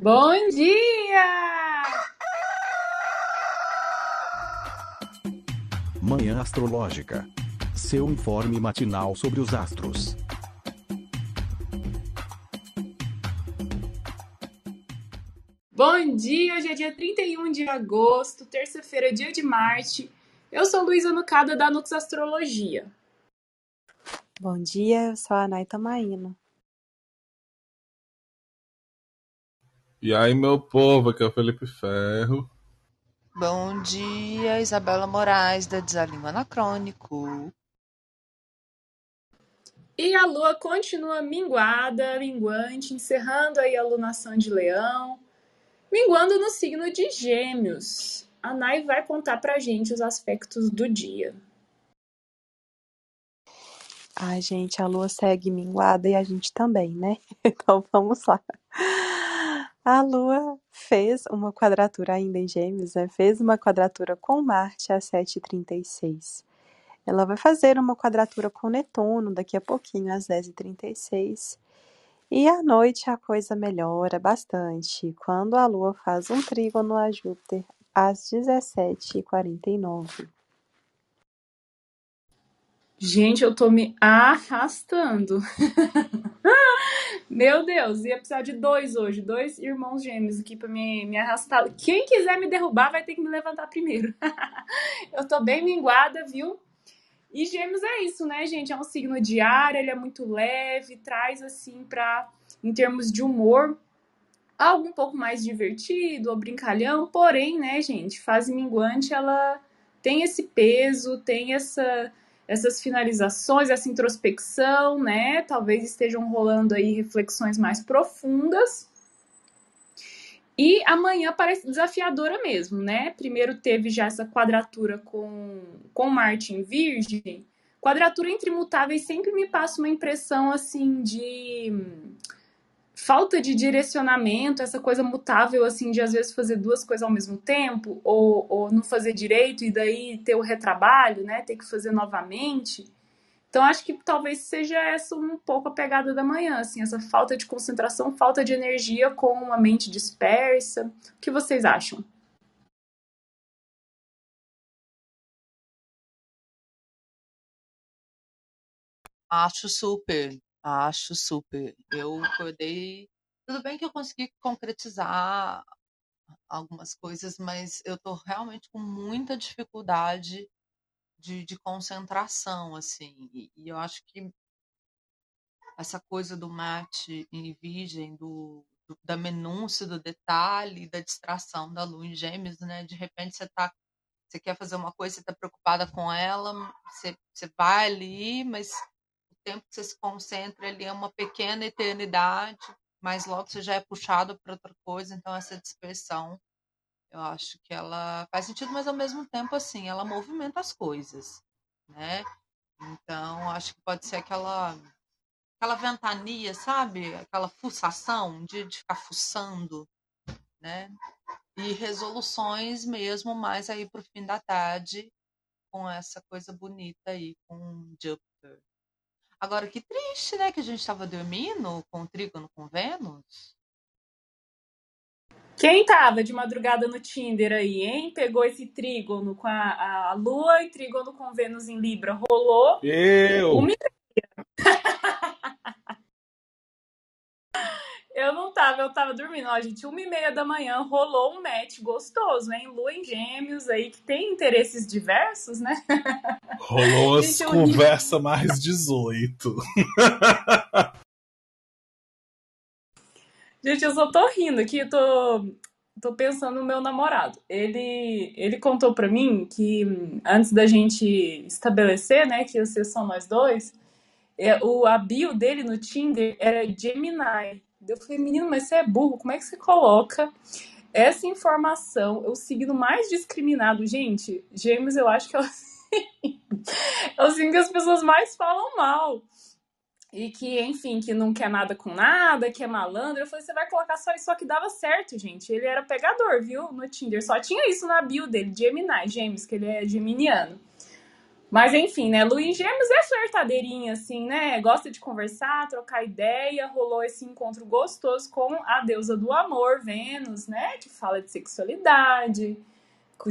Bom dia! Manhã Astrológica. Seu informe matinal sobre os astros. Bom dia! Hoje é dia 31 de agosto, terça-feira, dia de Marte. Eu sou Luísa Nucada da Nux Astrologia. Bom dia, eu sou a Naita Maína. E aí, meu povo, aqui é o Felipe Ferro. Bom dia, Isabela Moraes, da Desalinho Anacrônico. E a lua continua minguada, minguante, encerrando aí a lunação de leão, minguando no signo de gêmeos. A Nai vai contar pra gente os aspectos do dia. Ai, gente, a lua segue minguada e a gente também, né? Então vamos lá. A lua fez uma quadratura ainda em gêmeos, né? Fez uma quadratura com Marte às 7h36. Ela vai fazer uma quadratura com Netuno daqui a pouquinho, às 10h36. E à noite a coisa melhora bastante, quando a Lua faz um trígono a Júpiter às 17h49. Gente, eu tô me arrastando. Meu Deus, ia precisar de dois hoje, dois irmãos gêmeos aqui pra me, me arrastar. Quem quiser me derrubar vai ter que me levantar primeiro. eu tô bem minguada, viu? E Gêmeos é isso, né, gente? É um signo diário, ele é muito leve, traz assim para em termos de humor algo um pouco mais divertido ou brincalhão, porém, né, gente, fase minguante ela tem esse peso, tem essa essas finalizações, essa introspecção, né? Talvez estejam rolando aí reflexões mais profundas. E amanhã parece desafiadora mesmo, né? Primeiro teve já essa quadratura com, com Marte em Virgem. Quadratura entre mutáveis sempre me passa uma impressão assim de falta de direcionamento, essa coisa mutável, assim, de às vezes fazer duas coisas ao mesmo tempo, ou, ou não fazer direito e daí ter o retrabalho, né? Ter que fazer novamente. Então, acho que talvez seja essa um pouco a pegada da manhã, assim, essa falta de concentração, falta de energia com uma mente dispersa. O que vocês acham? Acho super, acho super. Eu acordei. Tudo bem que eu consegui concretizar algumas coisas, mas eu tô realmente com muita dificuldade de, de concentração, assim. E, e, eu acho que essa coisa do mate em virgem, do, do, da minúcia, do detalhe, da distração da lua em gêmeos, né? De repente você tá você quer fazer uma coisa, você está preocupada com ela, você, você vai ali, mas tempo que você se concentra ali é uma pequena eternidade, mas logo você já é puxado para outra coisa, então essa dispersão eu acho que ela faz sentido, mas ao mesmo tempo, assim, ela movimenta as coisas, né? Então, acho que pode ser aquela aquela ventania, sabe? Aquela fuçação de, de ficar fuçando, né? E resoluções mesmo mais aí pro fim da tarde com essa coisa bonita aí com Júpiter. Agora, que triste, né? Que a gente estava dormindo com o trígono com Vênus. Quem tava de madrugada no Tinder aí, hein? Pegou esse trígono com a, a Lua e trígono com Vênus em Libra. Rolou? Eu! Uma Eu não tava, eu tava dormindo. Ó, gente, uma e meia da manhã rolou um match gostoso, hein? Lua em gêmeos aí, que tem interesses diversos, né? Rolou as Gente, eu conversa mais 18. Gente, eu só tô rindo aqui, tô, tô pensando no meu namorado. Ele, ele contou pra mim que antes da gente estabelecer, né, que ia ser só nós dois, é, o, a bio dele no Tinder era Gemini. Eu falei, menino, mas você é burro, como é que você coloca essa informação? O signo mais discriminado. Gente, Gêmeos eu acho que é o, é signo que as pessoas mais falam mal. E que, enfim, que não quer nada com nada, que é malandro. Eu falei, você vai colocar só isso, só que dava certo, gente. Ele era pegador, viu? No Tinder. Só tinha isso na bio dele, Gemini, Gêmeos, que ele é geminiano. Mas enfim, né? Lu em Gêmeos é flertadeirinha, assim, né? Gosta de conversar, trocar ideia. Rolou esse encontro gostoso com a deusa do amor, Vênus, né? Que fala de sexualidade,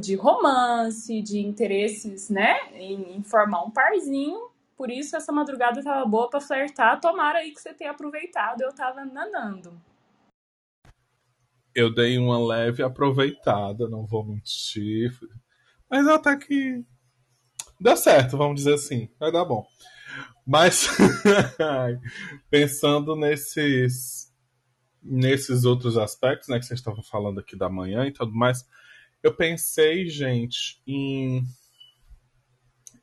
de romance, de interesses, né? Em, em formar um parzinho. Por isso essa madrugada tava boa para flertar. Tomara aí que você tenha aproveitado. Eu tava nanando. Eu dei uma leve aproveitada, não vou mentir. Mas até que deu certo, vamos dizer assim. Vai dar bom. Mas pensando nesses nesses outros aspectos, né, que vocês estavam falando aqui da manhã e tudo mais, eu pensei, gente, em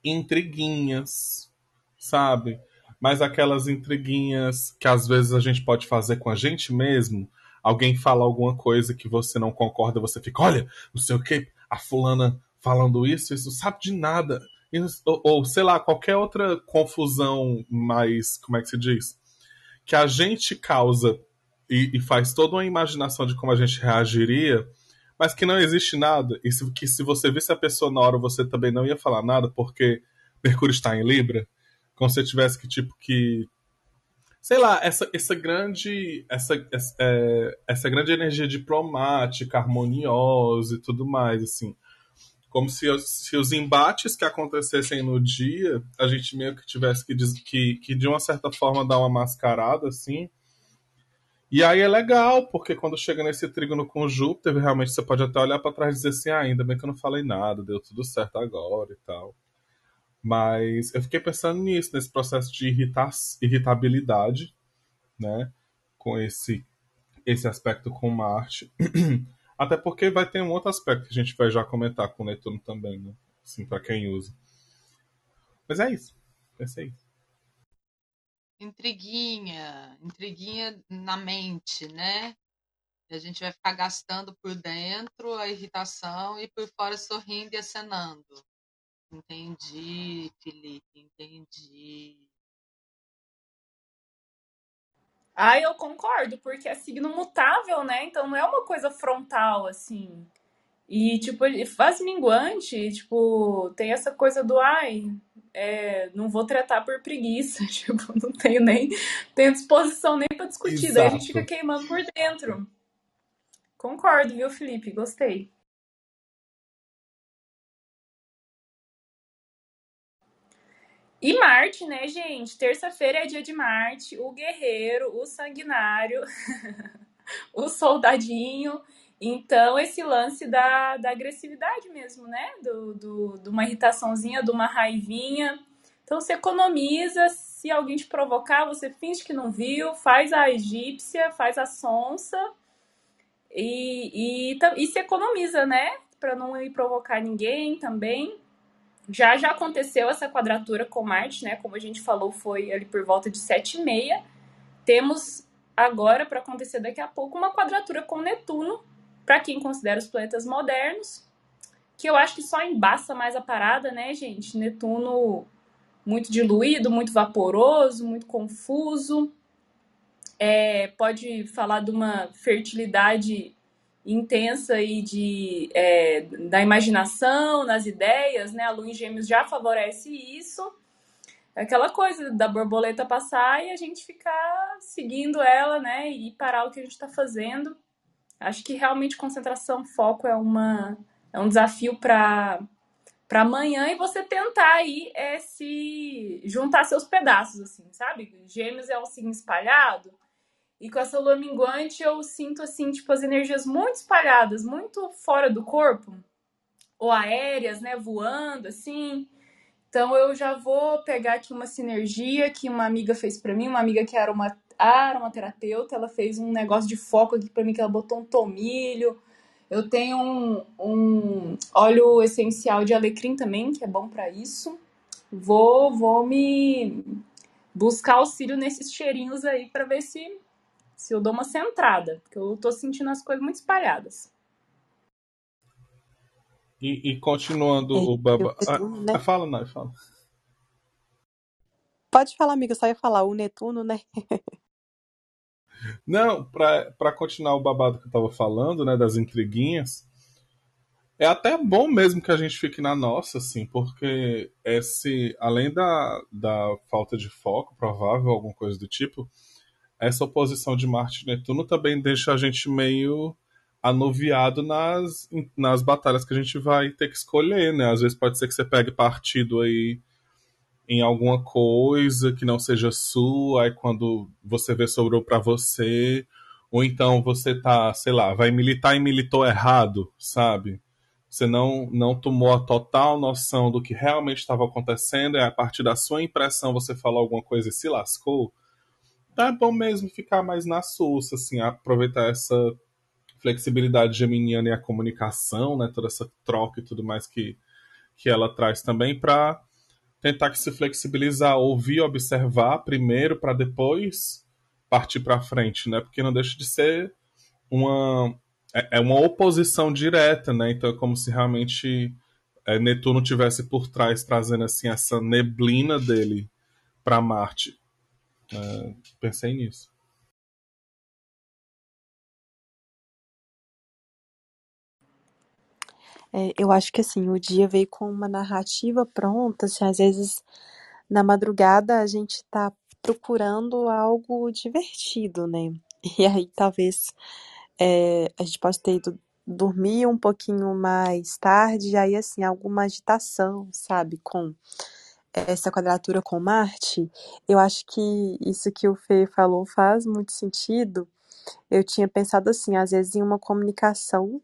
intriguinhas, sabe? Mas aquelas intriguinhas que às vezes a gente pode fazer com a gente mesmo. Alguém fala alguma coisa que você não concorda, você fica, olha, não sei o que, a fulana falando isso, isso sabe de nada. Ou, ou, sei lá, qualquer outra confusão mais, como é que se diz? Que a gente causa e, e faz toda uma imaginação de como a gente reagiria, mas que não existe nada. E se, que se você visse a pessoa na hora, você também não ia falar nada, porque Mercúrio está em Libra. Como se tivesse que, tipo, que. Sei lá, essa, essa grande. Essa, essa, é, essa grande energia diplomática, harmoniosa e tudo mais, assim como se, se os embates que acontecessem no dia, a gente meio que tivesse que, que, que de uma certa forma dar uma mascarada, assim. E aí é legal, porque quando chega nesse trígono com Júpiter, realmente você pode até olhar para trás e dizer assim, ah, ainda bem que eu não falei nada, deu tudo certo agora e tal. Mas eu fiquei pensando nisso, nesse processo de irritar, irritabilidade, né? Com esse, esse aspecto com Marte. Até porque vai ter um outro aspecto que a gente vai já comentar com o Netuno também, né? Assim, para quem usa. Mas é isso. Pensei. Intriguinha, intriguinha na mente, né? A gente vai ficar gastando por dentro a irritação e por fora sorrindo e acenando. Entendi, Felipe, entendi. Ah, eu concordo, porque é signo mutável, né? Então não é uma coisa frontal, assim. E, tipo, faz minguante, tipo, tem essa coisa do, ai, é, não vou tratar por preguiça, tipo, não tenho nem, tenho disposição nem pra discutir, Exato. daí a gente fica queimando por dentro. Concordo, viu, Felipe? Gostei. E Marte, né, gente? Terça-feira é dia de Marte, o guerreiro, o sanguinário, o soldadinho. Então, esse lance da, da agressividade mesmo, né? Do, do, de uma irritaçãozinha, de uma raivinha. Então, você economiza. Se alguém te provocar, você finge que não viu, faz a egípcia, faz a sonsa e, e, e se economiza, né? Para não ir provocar ninguém também. Já já aconteceu essa quadratura com Marte, né? Como a gente falou, foi ali por volta de 7 e meia. Temos agora, para acontecer daqui a pouco, uma quadratura com Netuno, para quem considera os planetas modernos, que eu acho que só embaça mais a parada, né, gente? Netuno muito diluído, muito vaporoso, muito confuso. É, pode falar de uma fertilidade intensa e de, é, da imaginação, nas ideias, né? A lua em gêmeos já favorece isso. É aquela coisa da borboleta passar e a gente ficar seguindo ela, né? E parar o que a gente está fazendo. Acho que realmente concentração, foco é, uma, é um desafio para para amanhã e você tentar aí é, se juntar seus pedaços, assim, sabe? Gêmeos é um signo espalhado, e com essa lua minguante eu sinto assim, tipo, as energias muito espalhadas, muito fora do corpo, ou aéreas, né, voando assim. Então eu já vou pegar aqui uma sinergia que uma amiga fez para mim, uma amiga que era uma aromaterapeuta, ela fez um negócio de foco aqui para mim que ela botou um tomilho. Eu tenho um, um óleo essencial de alecrim também, que é bom para isso. Vou, vou me buscar auxílio nesses cheirinhos aí para ver se se eu dou uma centrada, porque eu tô sentindo as coisas muito espalhadas. E, e continuando é, o baba. Ah, né? Fala, não, fala. Pode falar, amiga, só ia falar o Netuno, né? não, para continuar o babado que eu tava falando, né, das intriguinhas, É até bom mesmo que a gente fique na nossa, assim, porque esse, além da, da falta de foco, provável, alguma coisa do tipo, essa oposição de Marte e Netuno também deixa a gente meio anuviado nas, nas batalhas que a gente vai ter que escolher, né? Às vezes pode ser que você pegue partido aí em alguma coisa que não seja sua, aí quando você vê sobrou para você, ou então você tá, sei lá, vai militar e militou errado, sabe? Você não, não tomou a total noção do que realmente estava acontecendo, e a partir da sua impressão você falou alguma coisa e se lascou. Então é bom mesmo ficar mais na sussa, assim, aproveitar essa flexibilidade geminiana e a comunicação, né, toda essa troca e tudo mais que, que ela traz também para tentar se flexibilizar, ouvir, observar primeiro para depois partir para frente, né? Porque não deixa de ser uma é, é uma oposição direta, né? Então é como se realmente é, Netuno tivesse por trás trazendo assim essa neblina dele para Marte. É, pensei nisso. É, eu acho que assim, o dia veio com uma narrativa pronta, assim, às vezes na madrugada a gente tá procurando algo divertido, né? E aí talvez é, a gente pode ter ido dormir um pouquinho mais tarde, e aí assim, alguma agitação, sabe, com essa quadratura com Marte, eu acho que isso que o Fê falou faz muito sentido. Eu tinha pensado assim, às vezes em uma comunicação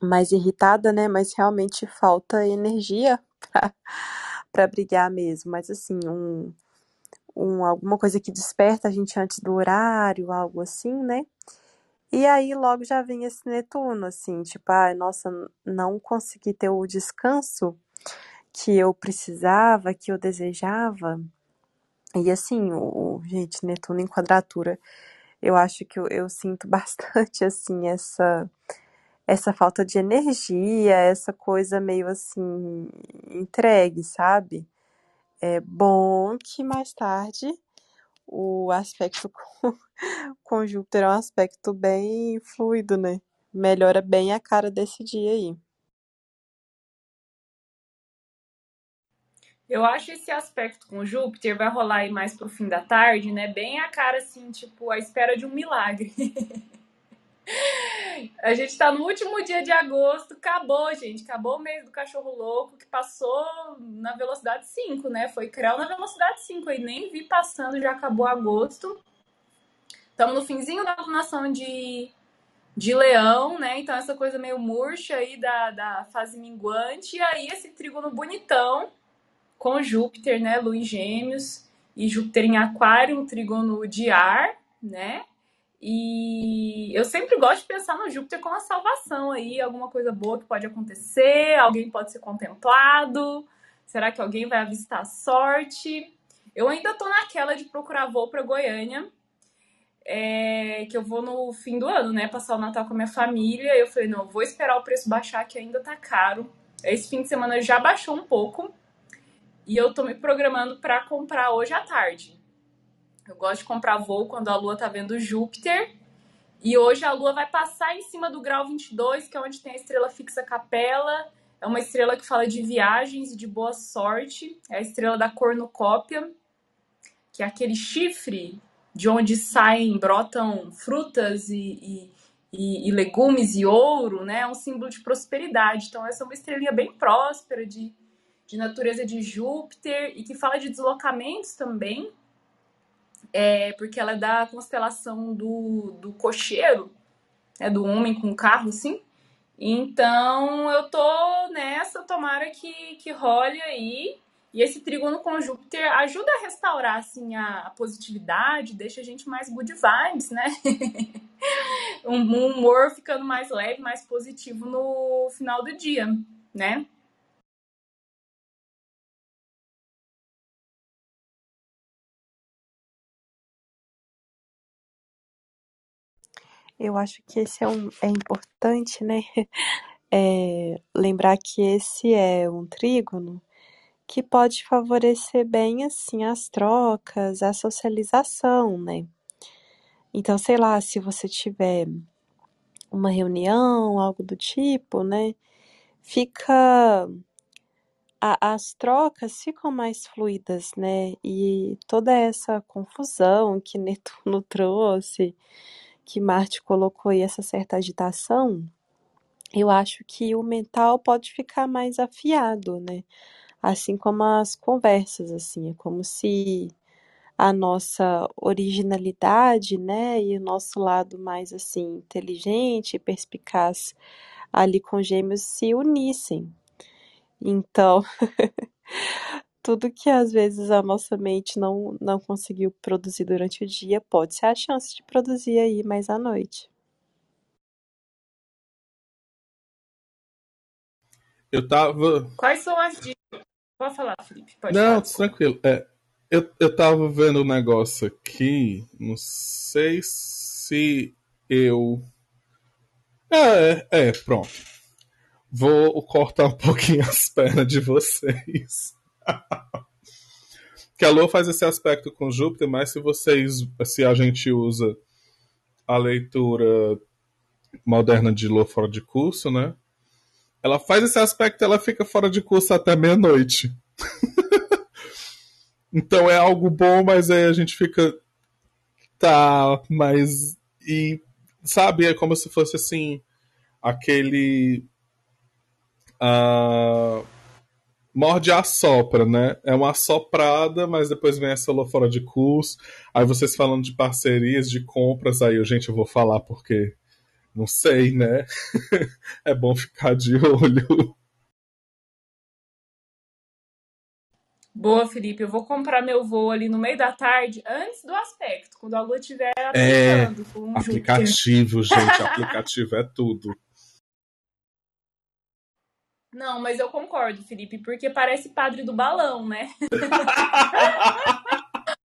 mais irritada, né? Mas realmente falta energia para brigar mesmo. Mas assim, um, um, alguma coisa que desperta a gente antes do horário, algo assim, né? E aí logo já vem esse Netuno, assim, tipo, ai, nossa, não consegui ter o descanso que eu precisava, que eu desejava. E assim, o, gente, Netuno em quadratura, eu acho que eu, eu sinto bastante, assim, essa essa falta de energia, essa coisa meio assim entregue, sabe? É bom que mais tarde o aspecto com, com Júpiter é um aspecto bem fluido, né? Melhora bem a cara desse dia aí. Eu acho esse aspecto com Júpiter vai rolar aí mais pro fim da tarde, né? Bem a cara assim, tipo, a espera de um milagre. A gente tá no último dia de agosto, acabou, gente. Acabou o mês do cachorro louco, que passou na velocidade 5, né? Foi creu na velocidade 5 aí, nem vi passando, já acabou agosto. Estamos no finzinho da lunação de, de leão, né? Então essa coisa meio murcha aí da, da fase minguante. E aí esse trígono bonitão com Júpiter, né? Lua em gêmeos e Júpiter em aquário, um trígono de ar, né? E eu sempre gosto de pensar no Júpiter como a salvação aí, alguma coisa boa que pode acontecer, alguém pode ser contemplado, será que alguém vai avistar a sorte? Eu ainda tô naquela de procurar voo para Goiânia, é, que eu vou no fim do ano, né, passar o Natal com a minha família. Eu falei, não, vou esperar o preço baixar, que ainda tá caro. Esse fim de semana já baixou um pouco e eu tô me programando para comprar hoje à tarde. Eu gosto de comprar voo quando a Lua tá vendo Júpiter. E hoje a Lua vai passar em cima do grau 22, que é onde tem a estrela fixa Capela. É uma estrela que fala de viagens e de boa sorte. É a estrela da cornucópia, que é aquele chifre de onde saem, brotam frutas e, e, e, e legumes e ouro, né? É um símbolo de prosperidade. Então, essa é uma estrelinha bem próspera, de, de natureza de Júpiter, e que fala de deslocamentos também é, porque ela é da constelação do, do cocheiro, é do homem com carro, assim. Então eu tô nessa, tomara que, que role aí. E esse trígono com Júpiter ajuda a restaurar assim a, positividade, deixa a gente mais good vibes, né? um humor ficando mais leve, mais positivo no final do dia, né? Eu acho que esse é, um, é importante, né? É, lembrar que esse é um trígono que pode favorecer bem assim as trocas, a socialização, né? Então, sei lá, se você tiver uma reunião, algo do tipo, né? fica a- as trocas ficam mais fluidas, né? E toda essa confusão que Netuno trouxe, que Marte colocou aí essa certa agitação, eu acho que o mental pode ficar mais afiado, né? Assim como as conversas, assim, é como se a nossa originalidade, né, e o nosso lado mais assim inteligente, perspicaz ali com Gêmeos se unissem. Então, tudo que às vezes a nossa mente não, não conseguiu produzir durante o dia, pode ser a chance de produzir aí mais à noite. Eu tava. Quais são as dicas? Pode falar, Felipe. Pode Não, falar. tranquilo. É, eu, eu tava vendo um negócio aqui. Não sei se eu. É, é, pronto. Vou cortar um pouquinho as pernas de vocês. que a Lua faz esse aspecto com Júpiter, mas se vocês. Se a gente usa a leitura moderna de Lua fora de curso, né? Ela faz esse aspecto, ela fica fora de curso até meia-noite. então é algo bom, mas aí a gente fica. Tá, mas. E. Sabe, é como se fosse assim. Aquele. Uh, morde a sopra, né? É uma soprada, mas depois vem essa lua fora de curso. Aí vocês falando de parcerias, de compras, aí eu, gente, eu vou falar porque não sei, né? é bom ficar de olho. Boa, Felipe. Eu vou comprar meu voo ali no meio da tarde, antes do aspecto, quando a lua estiver É, um Júpiter. aplicativo, gente, aplicativo é tudo. Não, mas eu concordo, Felipe, porque parece padre do balão, né?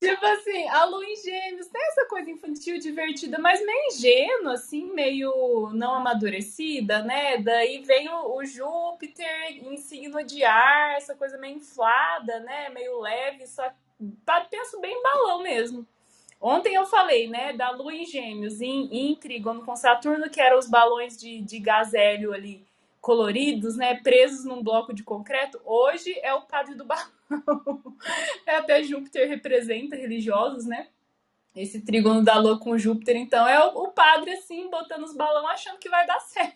Tipo assim, a lua em gêmeos tem essa coisa infantil divertida, mas meio ingênua, assim, meio não amadurecida, né? Daí vem o, o Júpiter em signo de ar, essa coisa meio inflada, né? Meio leve, só penso bem em balão mesmo. Ontem eu falei, né, da lua em gêmeos, em, em trígono com Saturno, que eram os balões de, de gás hélio ali, coloridos, né, presos num bloco de concreto. Hoje é o padre do balão. é até Júpiter representa religiosos, né? Esse trígono da lua com Júpiter, então é o, padre assim botando os balões achando que vai dar certo.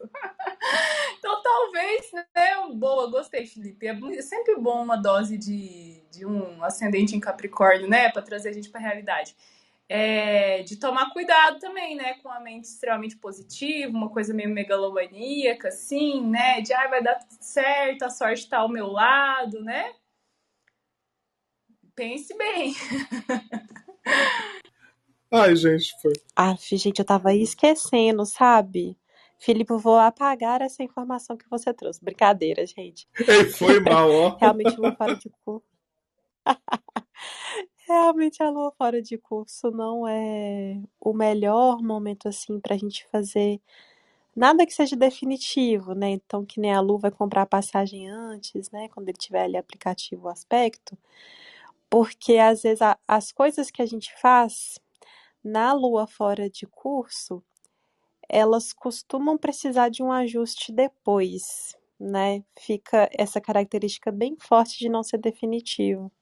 então talvez, né? Boa, gostei, Felipe. É sempre bom uma dose de, de um ascendente em Capricórnio, né? Para trazer a gente para realidade é, de tomar cuidado também, né, com a mente extremamente positiva, uma coisa meio megalomaníaca, assim, né, de ah, vai dar tudo certo, a sorte tá ao meu lado, né? Pense bem. Ai, gente, foi. Ah, gente, eu tava aí esquecendo, sabe? Felipe, eu vou apagar essa informação que você trouxe. Brincadeira, gente. Ei, foi mal, ó. Realmente vou fora de curso. Realmente a lua fora de curso não é o melhor momento assim pra gente fazer nada que seja definitivo, né? Então, que nem a Lu vai comprar a passagem antes, né? Quando ele tiver ali aplicativo aspecto, porque às vezes a- as coisas que a gente faz na lua fora de curso, elas costumam precisar de um ajuste depois, né? Fica essa característica bem forte de não ser definitivo.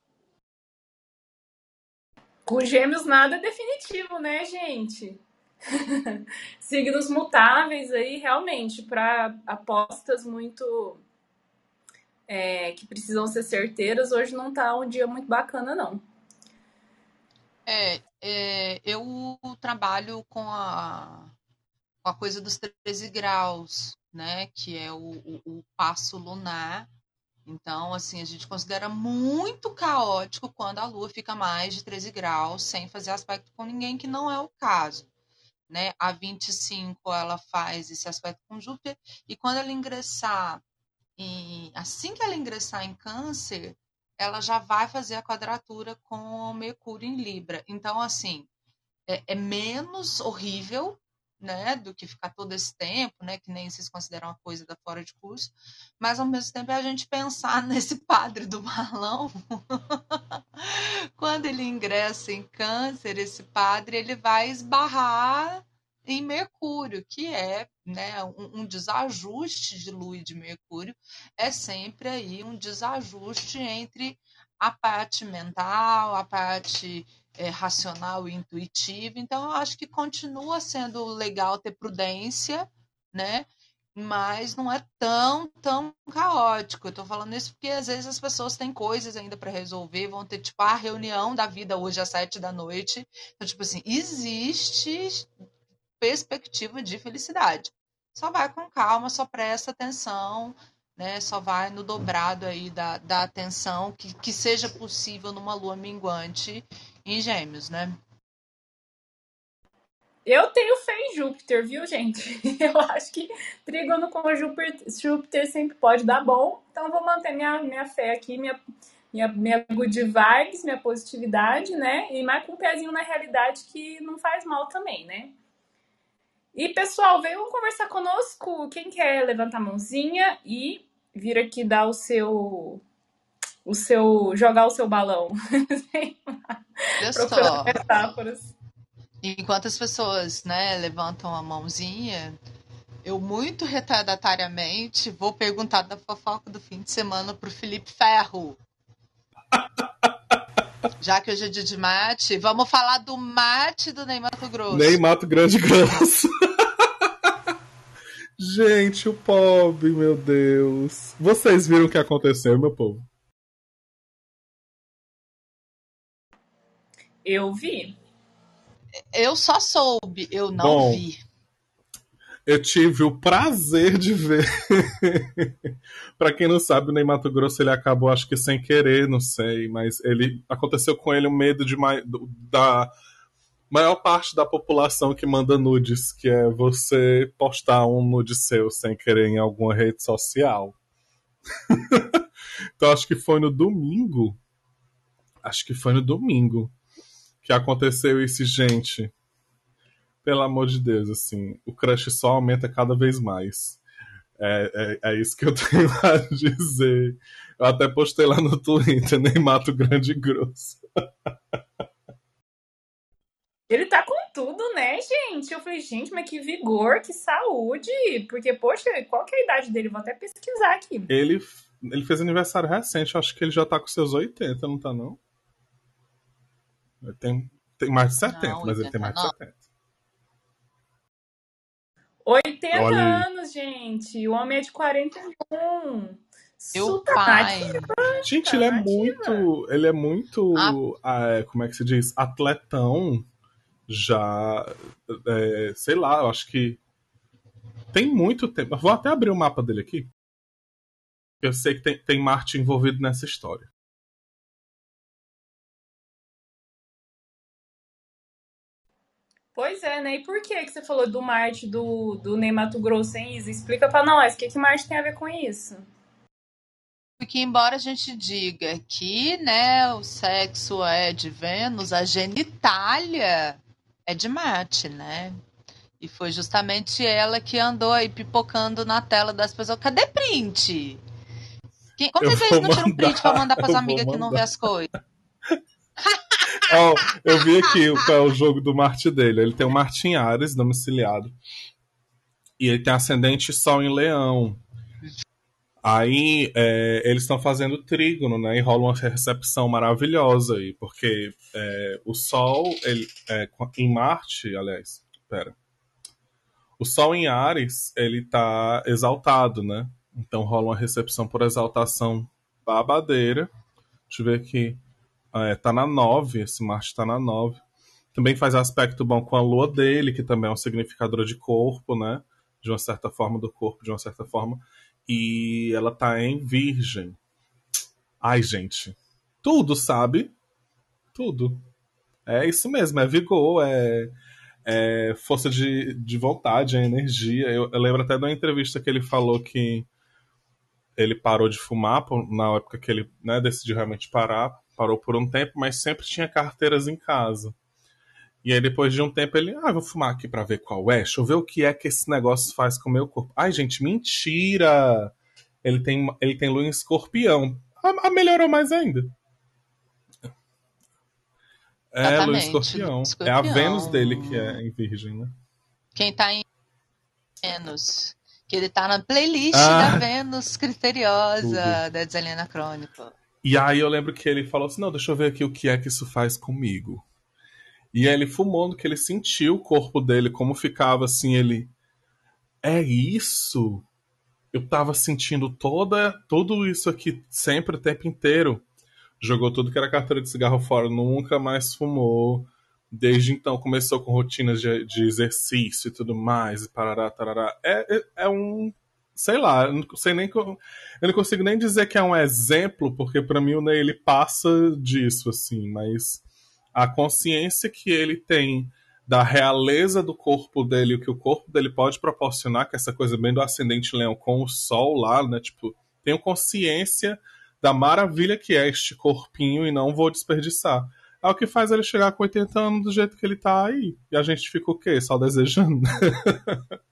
Com gêmeos nada é definitivo, né, gente? Signos mutáveis aí, realmente, para apostas muito é, que precisam ser certeiras, hoje não tá um dia muito bacana, não. É, é, eu trabalho com a, com a coisa dos 13 graus, né? Que é o, o, o passo lunar. Então, assim, a gente considera muito caótico quando a Lua fica mais de 13 graus sem fazer aspecto com ninguém, que não é o caso. Né? A 25 ela faz esse aspecto com Júpiter, e quando ela ingressar em. Assim que ela ingressar em Câncer, ela já vai fazer a quadratura com Mercúrio em Libra. Então, assim, é, é menos horrível né, do que ficar todo esse tempo, né, que nem vocês consideram uma coisa da fora de curso, mas ao mesmo tempo é a gente pensar nesse padre do balão, quando ele ingressa em câncer, esse padre, ele vai esbarrar em Mercúrio, que é né, um, um, desajuste de Lua e de Mercúrio, é sempre aí um desajuste entre a parte mental, a parte é, racional e intuitiva. Então, eu acho que continua sendo legal ter prudência, né? Mas não é tão, tão caótico. Eu estou falando isso porque às vezes as pessoas têm coisas ainda para resolver, vão ter, tipo, a reunião da vida hoje às sete da noite. Então, tipo assim, existe perspectiva de felicidade. Só vai com calma, só presta atenção, né? Só vai no dobrado aí da, da atenção que, que seja possível numa lua minguante em gêmeos, né? Eu tenho fé em Júpiter, viu, gente? Eu acho que trígono com Júpiter, Júpiter sempre pode dar bom. Então, vou manter minha, minha fé aqui, minha, minha, minha good vibes, minha positividade, né? E mais com um pezinho na realidade que não faz mal também, né? E pessoal, venham conversar conosco. Quem quer levantar a mãozinha e vir aqui dar o seu o seu jogar o seu balão. Procurando metáforas. Enquanto as pessoas, né, levantam a mãozinha, eu muito retardatariamente vou perguntar da fofoca do fim de semana pro Felipe Ferro. Já que hoje é dia de mate, vamos falar do mate do Ney Mato Grosso. Ney Mato Grande Grosso. Gente, o pobre, meu Deus. Vocês viram o que aconteceu, meu povo? Eu vi. Eu só soube, eu não Bom, vi. Eu tive o prazer de ver. para quem não sabe, o Mato Grosso ele acabou, acho que sem querer, não sei, mas ele aconteceu com ele o medo de da maior parte da população que manda nudes, que é você postar um nude seu sem querer em alguma rede social. então acho que foi no domingo. Acho que foi no domingo que aconteceu isso, gente. Pelo amor de Deus, assim, o crush só aumenta cada vez mais. É, é, é isso que eu tenho a dizer. Eu até postei lá no Twitter, nem mato grande e grosso. Ele tá com tudo, né, gente? Eu falei, gente, mas que vigor, que saúde. Porque, poxa, qual que é a idade dele? Vou até pesquisar aqui. Ele, ele fez aniversário recente, acho que ele já tá com seus 80, não tá, não? Ele tem, tem mais de 70, não, mas ele tem mais de 70. 80 anos, gente. O homem é de 41. Meu pai. Gente, ele é muito. Ele é muito. Ah. É, como é que se diz? Atletão já, é, sei lá, eu acho que tem muito tempo. Vou até abrir o mapa dele aqui. Eu sei que tem, tem Marte envolvido nessa história. Pois é, né? E por que, que você falou do Marte do, do Ney Mato Grosso, hein, Isa? Explica pra nós, o que, que Marte tem a ver com isso? Porque embora a gente diga que né, o sexo é de Vênus, a genitália é de Marte, né? E foi justamente ela que andou aí pipocando na tela das pessoas. Cadê print? Quem, como vocês não tiram um print pra mandar pras amigas que não vê as coisas? oh, eu vi aqui qual é o jogo do Marte dele. Ele tem o Marte em Ares, domiciliado. E ele tem ascendente Sol em Leão. Aí é, eles estão fazendo trígono, né? E rola uma recepção maravilhosa aí, porque é, o Sol, ele, é, em Marte, aliás, pera. O Sol em Ares, ele tá exaltado, né? Então rola uma recepção por exaltação babadeira. Deixa eu ver aqui. É, tá na 9, esse Marte tá na 9. Também faz aspecto bom com a lua dele, que também é um significador de corpo, né? De uma certa forma do corpo, de uma certa forma e ela tá em Virgem. Ai, gente. Tudo, sabe? Tudo. É isso mesmo, é vigor, é, é força de, de vontade, é energia. Eu, eu, lembro até uma entrevista que ele falou que ele parou de fumar na época que ele né, decidiu realmente parar. Parou por um tempo, mas sempre tinha carteiras em casa. E aí, depois de um tempo, ele, ah, vou fumar aqui pra ver qual é. Deixa eu ver o que é que esse negócio faz com o meu corpo. Ai, gente, mentira! Ele tem, ele tem lua em escorpião. Ah, melhorou mais ainda. É, lua em escorpião. escorpião. É a Vênus dele que é em virgem, né? Quem tá em Vênus. Que ele tá na playlist Ah. da Vênus Criteriosa, Tudo. da Desalina Crônica. E aí eu lembro que ele falou assim: não, deixa eu ver aqui o que é que isso faz comigo. E aí ele fumou no que ele sentiu o corpo dele, como ficava assim, ele. É isso? Eu tava sentindo toda, tudo isso aqui sempre, o tempo inteiro. Jogou tudo que era carteira de cigarro fora, nunca mais fumou. Desde então começou com rotinas de, de exercício e tudo mais, e parará, tarará. É, é, é um. Sei lá, eu não sei nem. Eu não consigo nem dizer que é um exemplo, porque pra mim o Ney ele passa disso, assim, mas a consciência que ele tem da realeza do corpo dele, o que o corpo dele pode proporcionar, que é essa coisa bem do ascendente leão com o sol lá, né? Tipo, tenho consciência da maravilha que é este corpinho e não vou desperdiçar. É o que faz ele chegar com 80 anos do jeito que ele tá aí. E a gente fica o quê? Só desejando.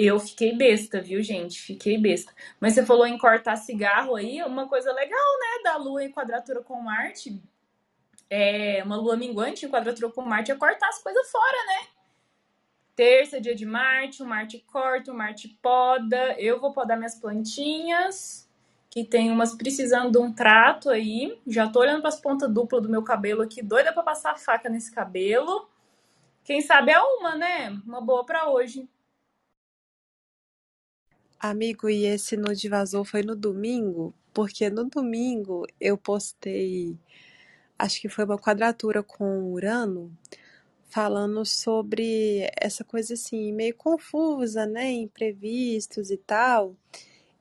Eu fiquei besta, viu, gente? Fiquei besta. Mas você falou em cortar cigarro aí, uma coisa legal, né? Da Lua em quadratura com Marte. É, uma lua minguante em quadratura com Marte é cortar as coisas fora, né? Terça, dia de Marte, o Marte corta, o Marte poda. Eu vou podar minhas plantinhas, que tem umas precisando de um trato aí. Já tô olhando para as pontas duplas do meu cabelo aqui, doida para passar a faca nesse cabelo. Quem sabe é uma, né? Uma boa para hoje. Amigo, e esse nude vazou foi no domingo? Porque no domingo eu postei, acho que foi uma quadratura com Urano, falando sobre essa coisa assim, meio confusa, né? Imprevistos e tal.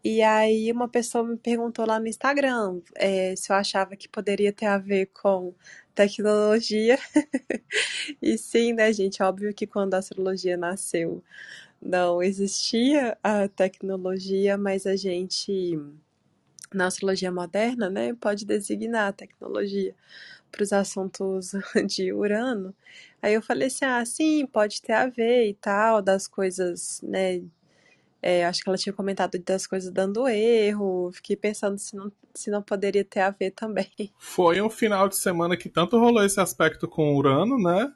E aí uma pessoa me perguntou lá no Instagram, eh, se eu achava que poderia ter a ver com tecnologia. E sim, né, gente? Óbvio que quando a astrologia nasceu não existia a tecnologia, mas a gente, na astrologia moderna, né, pode designar a tecnologia para os assuntos de Urano. Aí eu falei assim, ah, sim, pode ter a ver e tal, das coisas, né, é, acho que ela tinha comentado das coisas dando erro, fiquei pensando se não, se não poderia ter a ver também. Foi um final de semana que tanto rolou esse aspecto com Urano, né?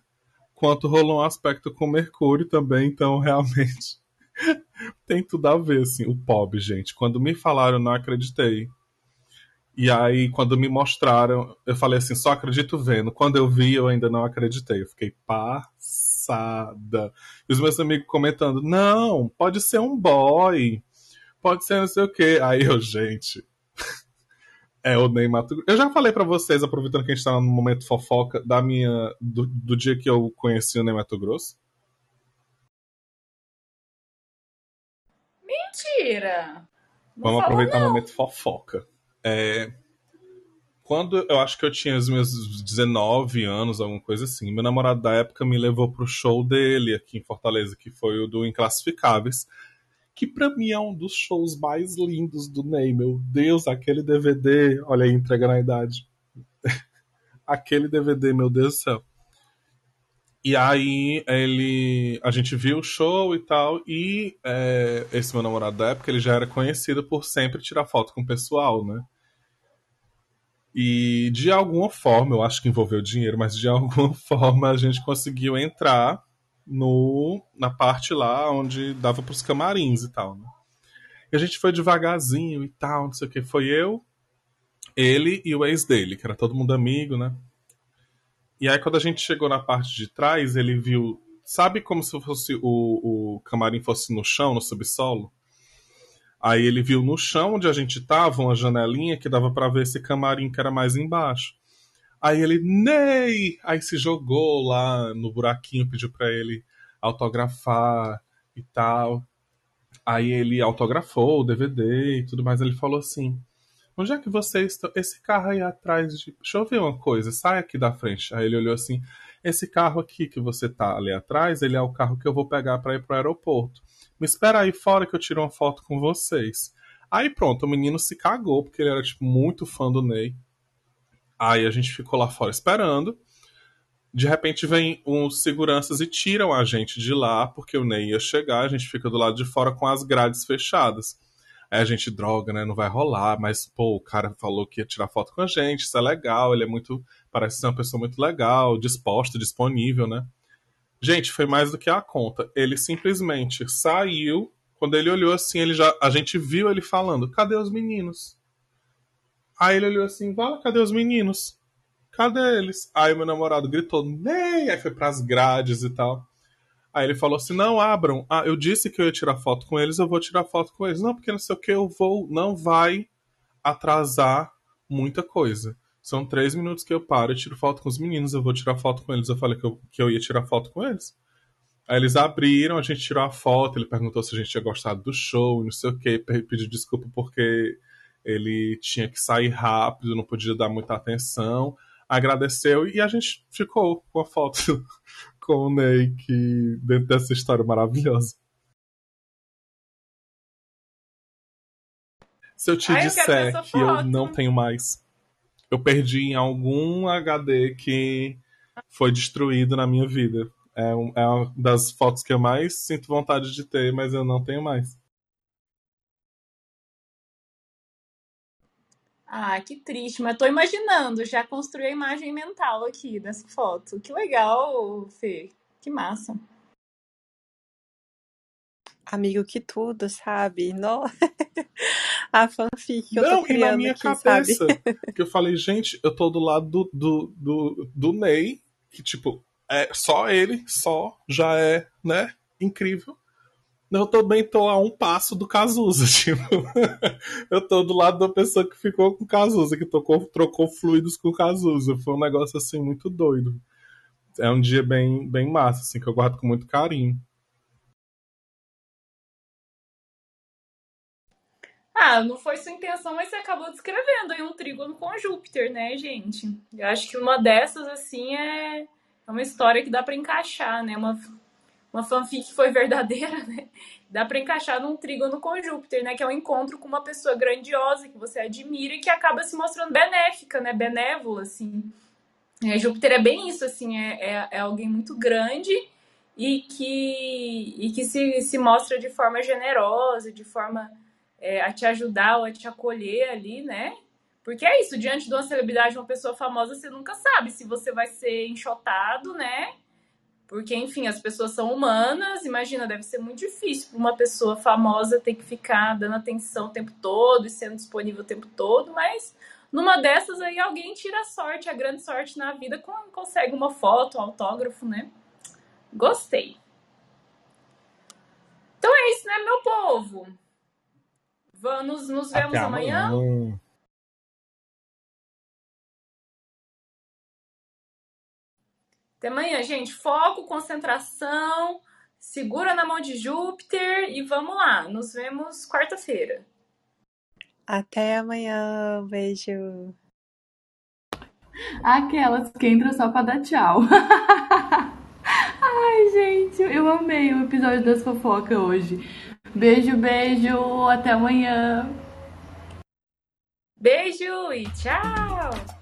Quanto rolou um aspecto com Mercúrio também, então realmente tem tudo a ver, assim, o POB, gente. Quando me falaram, não acreditei. E aí, quando me mostraram, eu falei assim, só acredito vendo. Quando eu vi, eu ainda não acreditei. Eu fiquei passada. E os meus amigos comentando, não, pode ser um boy, pode ser não sei o quê. Aí eu, gente, é o Mato Grosso. Eu já falei pra vocês, aproveitando que a gente tá no momento fofoca, da minha, do, do dia que eu conheci o Ney Mato Grosso. Mentira! Não Vamos aproveitar o momento fofoca. É, quando eu acho que eu tinha os meus 19 anos, alguma coisa assim, meu namorado da época me levou pro show dele aqui em Fortaleza, que foi o do Inclassificáveis, que pra mim é um dos shows mais lindos do Ney. Meu Deus, aquele DVD, olha aí, entregando a idade. aquele DVD, meu Deus do céu. E aí ele, a gente viu o show e tal, e é, esse meu namorado da época, ele já era conhecido por sempre tirar foto com o pessoal, né? E de alguma forma, eu acho que envolveu dinheiro, mas de alguma forma a gente conseguiu entrar no na parte lá onde dava pros camarins e tal, né? E a gente foi devagarzinho e tal, não sei o que. Foi eu, ele e o ex dele, que era todo mundo amigo, né? E aí, quando a gente chegou na parte de trás, ele viu. Sabe como se fosse o, o camarim fosse no chão, no subsolo? Aí ele viu no chão onde a gente tava uma janelinha que dava para ver esse camarim que era mais embaixo. Aí ele, Ney! Aí se jogou lá no buraquinho, pediu para ele autografar e tal. Aí ele autografou o DVD e tudo mais. Ele falou assim: Onde é que vocês estão? Esse carro aí atrás de. Deixa eu ver uma coisa, sai aqui da frente. Aí ele olhou assim: Esse carro aqui que você tá ali atrás, ele é o carro que eu vou pegar para ir pro aeroporto. Me espera aí fora que eu tiro uma foto com vocês. Aí pronto, o menino se cagou, porque ele era tipo muito fã do Ney. Aí a gente ficou lá fora esperando. De repente vem uns seguranças e tiram a gente de lá, porque o Ney ia chegar, a gente fica do lado de fora com as grades fechadas. Aí a gente, droga, né? Não vai rolar, mas, pô, o cara falou que ia tirar foto com a gente, isso é legal, ele é muito. Parece ser uma pessoa muito legal, disposta, disponível, né? Gente, foi mais do que a conta. Ele simplesmente saiu. Quando ele olhou assim, ele já, a gente viu ele falando: cadê os meninos? Aí ele olhou assim: fala, cadê os meninos? Cadê eles? Aí meu namorado gritou: Ney! Aí foi pras grades e tal. Aí ele falou assim: não abram. Ah, eu disse que eu ia tirar foto com eles, eu vou tirar foto com eles. Não, porque não sei o que, eu vou. Não vai atrasar muita coisa. São três minutos que eu paro e tiro foto com os meninos, eu vou tirar foto com eles. Eu falei que eu, que eu ia tirar foto com eles. Aí eles abriram, a gente tirou a foto, ele perguntou se a gente tinha gostado do show, não sei o que, pediu desculpa porque ele tinha que sair rápido, não podia dar muita atenção. Agradeceu e a gente ficou com a foto com o Ney que, dentro dessa história maravilhosa. Se eu te Ai, eu disser ver que eu não tenho mais, eu perdi em algum HD que foi destruído na minha vida. É, um- é uma das fotos que eu mais sinto vontade de ter, mas eu não tenho mais. Ah, que triste, mas tô imaginando, já construí a imagem mental aqui dessa foto. Que legal, Fê. Que massa. Amigo, que tudo, sabe? No... A fanfic que eu tô não, e na criando minha aqui, sabe? cabeça. Que eu falei, gente, eu tô do lado do, do, do, do Ney, que, tipo, é só ele, só, já é, né, incrível. Eu também tô a um passo do Cazuza, tipo. eu tô do lado da pessoa que ficou com o Cazuza, que tocou, trocou fluidos com o Cazuza. Foi um negócio, assim, muito doido. É um dia bem, bem massa, assim, que eu guardo com muito carinho. Ah, não foi sua intenção, mas você acabou descrevendo aí um trígono com Júpiter, né, gente? Eu acho que uma dessas, assim, é, é uma história que dá pra encaixar, né? Uma, uma fanfic que foi verdadeira, né? Dá pra encaixar num trígono com Júpiter, né? Que é um encontro com uma pessoa grandiosa que você admira e que acaba se mostrando benéfica, né? Benévola, assim. É, Júpiter é bem isso, assim, é, é, é alguém muito grande e que, e que se, se mostra de forma generosa, de forma é, a te ajudar ou a te acolher ali, né? Porque é isso, diante de uma celebridade, uma pessoa famosa, você nunca sabe se você vai ser enxotado, né? Porque, enfim, as pessoas são humanas. Imagina, deve ser muito difícil para uma pessoa famosa ter que ficar dando atenção o tempo todo e sendo disponível o tempo todo, mas numa dessas aí alguém tira a sorte, a grande sorte na vida, con- consegue uma foto, um autógrafo, né? Gostei. Então é isso, né, meu povo? Vamos, nos vemos amanhã. amanhã. Até amanhã, gente. Foco, concentração, segura na mão de Júpiter e vamos lá. Nos vemos quarta-feira. Até amanhã, beijo. Aquelas que entram só pra dar tchau. Ai, gente, eu amei o episódio das fofocas hoje. Beijo, beijo, até amanhã. Beijo e tchau!